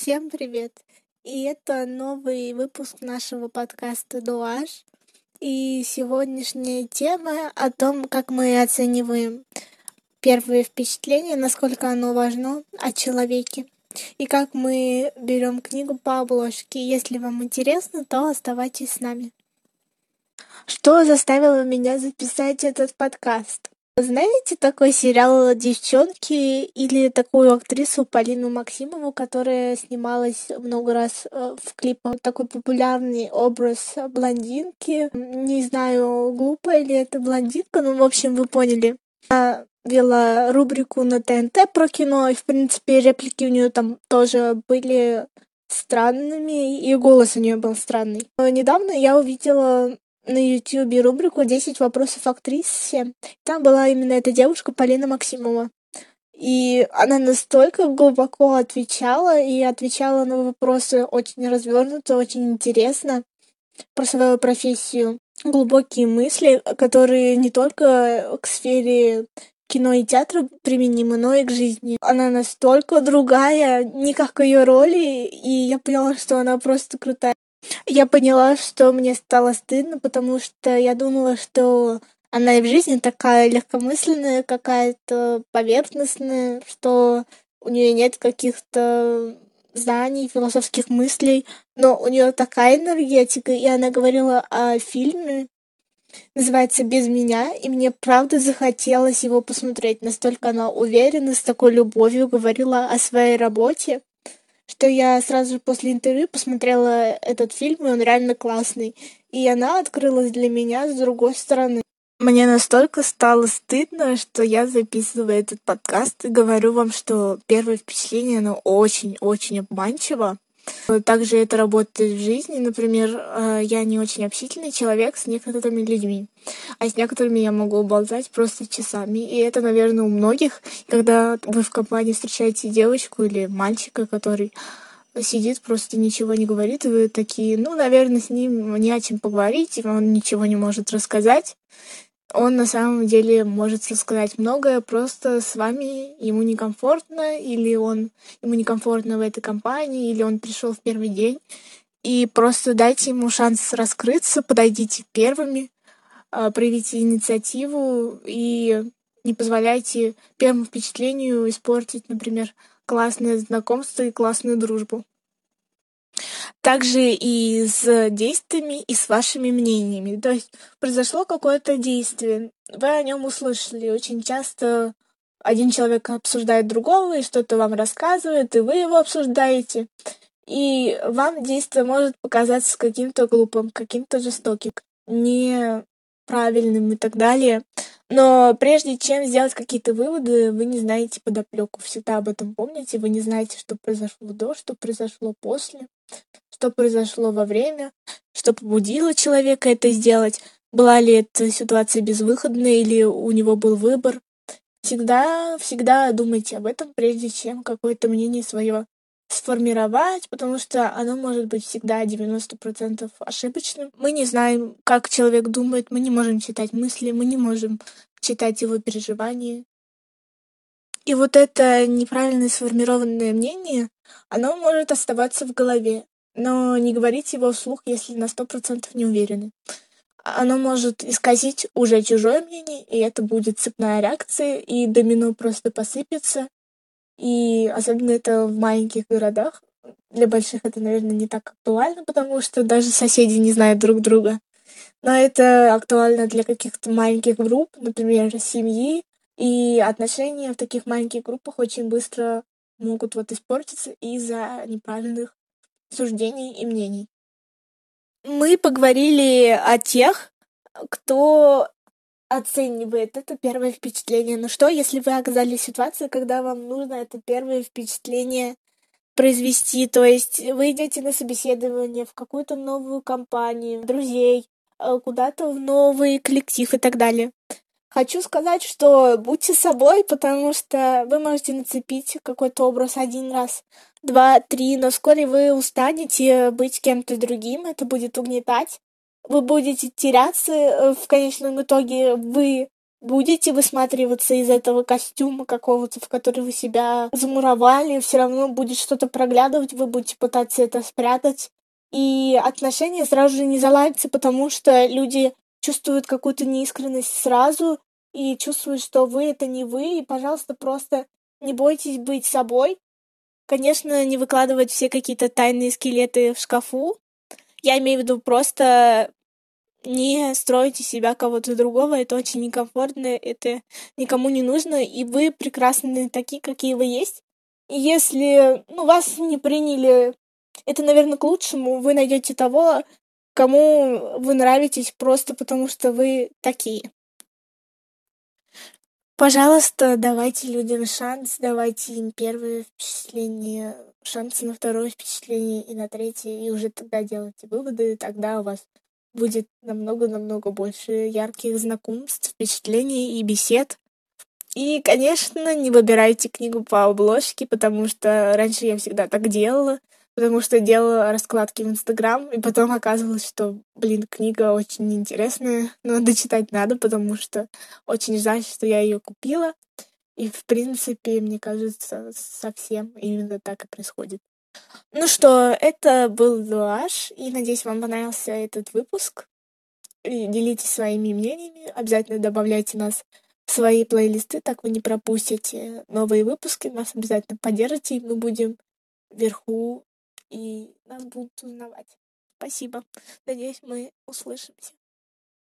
Всем привет! И это новый выпуск нашего подкаста «Дуаш». И сегодняшняя тема о том, как мы оцениваем первые впечатления, насколько оно важно о человеке. И как мы берем книгу по обложке. Если вам интересно, то оставайтесь с нами. Что заставило меня записать этот подкаст? Знаете такой сериал «Девчонки» или такую актрису Полину Максимову, которая снималась много раз э, в клипах? Такой популярный образ блондинки. Не знаю, глупая ли это блондинка, но, в общем, вы поняли. Она вела рубрику на ТНТ про кино, и, в принципе, реплики у нее там тоже были странными, и голос у нее был странный. Но недавно я увидела на Ютубе рубрику «10 вопросов актрисе». Там была именно эта девушка Полина Максимова. И она настолько глубоко отвечала и отвечала на вопросы очень развернуто, очень интересно про свою профессию. Глубокие мысли, которые не только к сфере кино и театра применимы, но и к жизни. Она настолько другая, не как ее роли, и я поняла, что она просто крутая. Я поняла, что мне стало стыдно, потому что я думала, что она и в жизни такая легкомысленная, какая-то поверхностная, что у нее нет каких-то знаний, философских мыслей, но у нее такая энергетика, и она говорила о фильме, называется «Без меня», и мне правда захотелось его посмотреть. Настолько она уверенно, с такой любовью говорила о своей работе что я сразу же после интервью посмотрела этот фильм, и он реально классный. И она открылась для меня с другой стороны. Мне настолько стало стыдно, что я записываю этот подкаст и говорю вам, что первое впечатление, оно очень-очень обманчиво. Также это работает в жизни. Например, э, я не очень общительный человек с некоторыми людьми, а с некоторыми я могу болтать просто часами. И это, наверное, у многих, когда вы в компании встречаете девочку или мальчика, который сидит, просто ничего не говорит, и вы такие, ну, наверное, с ним не о чем поговорить, он ничего не может рассказать он на самом деле может рассказать многое, просто с вами ему некомфортно, или он ему некомфортно в этой компании, или он пришел в первый день. И просто дайте ему шанс раскрыться, подойдите первыми, а, проявите инициативу и не позволяйте первому впечатлению испортить, например, классное знакомство и классную дружбу также и с действиями, и с вашими мнениями. То есть произошло какое-то действие, вы о нем услышали. Очень часто один человек обсуждает другого и что-то вам рассказывает, и вы его обсуждаете. И вам действие может показаться каким-то глупым, каким-то жестоким, неправильным и так далее. Но прежде чем сделать какие-то выводы, вы не знаете подоплеку. Всегда об этом помните. Вы не знаете, что произошло до, что произошло после что произошло во время, что побудило человека это сделать, была ли эта ситуация безвыходная или у него был выбор. Всегда, всегда думайте об этом, прежде чем какое-то мнение свое сформировать, потому что оно может быть всегда 90% ошибочным. Мы не знаем, как человек думает, мы не можем читать мысли, мы не можем читать его переживания. И вот это неправильно сформированное мнение, оно может оставаться в голове но не говорите его вслух, если на сто процентов не уверены. Оно может исказить уже чужое мнение, и это будет цепная реакция, и домино просто посыпется. И особенно это в маленьких городах. Для больших это, наверное, не так актуально, потому что даже соседи не знают друг друга. Но это актуально для каких-то маленьких групп, например, семьи, и отношения в таких маленьких группах очень быстро могут вот испортиться из-за неправильных суждений и мнений. Мы поговорили о тех, кто оценивает это первое впечатление. Но что, если вы оказались в ситуации, когда вам нужно это первое впечатление произвести? То есть вы идете на собеседование в какую-то новую компанию, друзей, э, куда-то в новый коллектив и так далее. Хочу сказать, что будьте собой, потому что вы можете нацепить какой-то образ один раз, два, три, но вскоре вы устанете быть кем-то другим, это будет угнетать. Вы будете теряться, э, в конечном итоге вы будете высматриваться из этого костюма какого-то, в который вы себя замуровали, все равно будет что-то проглядывать, вы будете пытаться это спрятать. И отношения сразу же не заладятся, потому что люди чувствуют какую-то неискренность сразу и чувствуют, что вы это не вы, и, пожалуйста, просто не бойтесь быть собой. Конечно, не выкладывать все какие-то тайные скелеты в шкафу. Я имею в виду просто не стройте себя кого-то другого, это очень некомфортно, это никому не нужно, и вы прекрасны такие, какие вы есть. И если ну, вас не приняли, это, наверное, к лучшему, вы найдете того, кому вы нравитесь просто потому, что вы такие. Пожалуйста, давайте людям шанс, давайте им первое впечатление, шансы на второе впечатление и на третье, и уже тогда делайте выводы, и тогда у вас будет намного-намного больше ярких знакомств, впечатлений и бесед. И, конечно, не выбирайте книгу по обложке, потому что раньше я всегда так делала, потому что делала раскладки в Инстаграм, и потом оказывалось, что, блин, книга очень интересная, но дочитать надо, потому что очень жаль, что я ее купила. И, в принципе, мне кажется, совсем именно так и происходит. Ну что, это был Дуаш, и надеюсь, вам понравился этот выпуск. И делитесь своими мнениями, обязательно добавляйте нас в свои плейлисты, так вы не пропустите новые выпуски, нас обязательно поддержите, и мы будем вверху, и нас будут узнавать. Спасибо. Надеюсь, мы услышимся.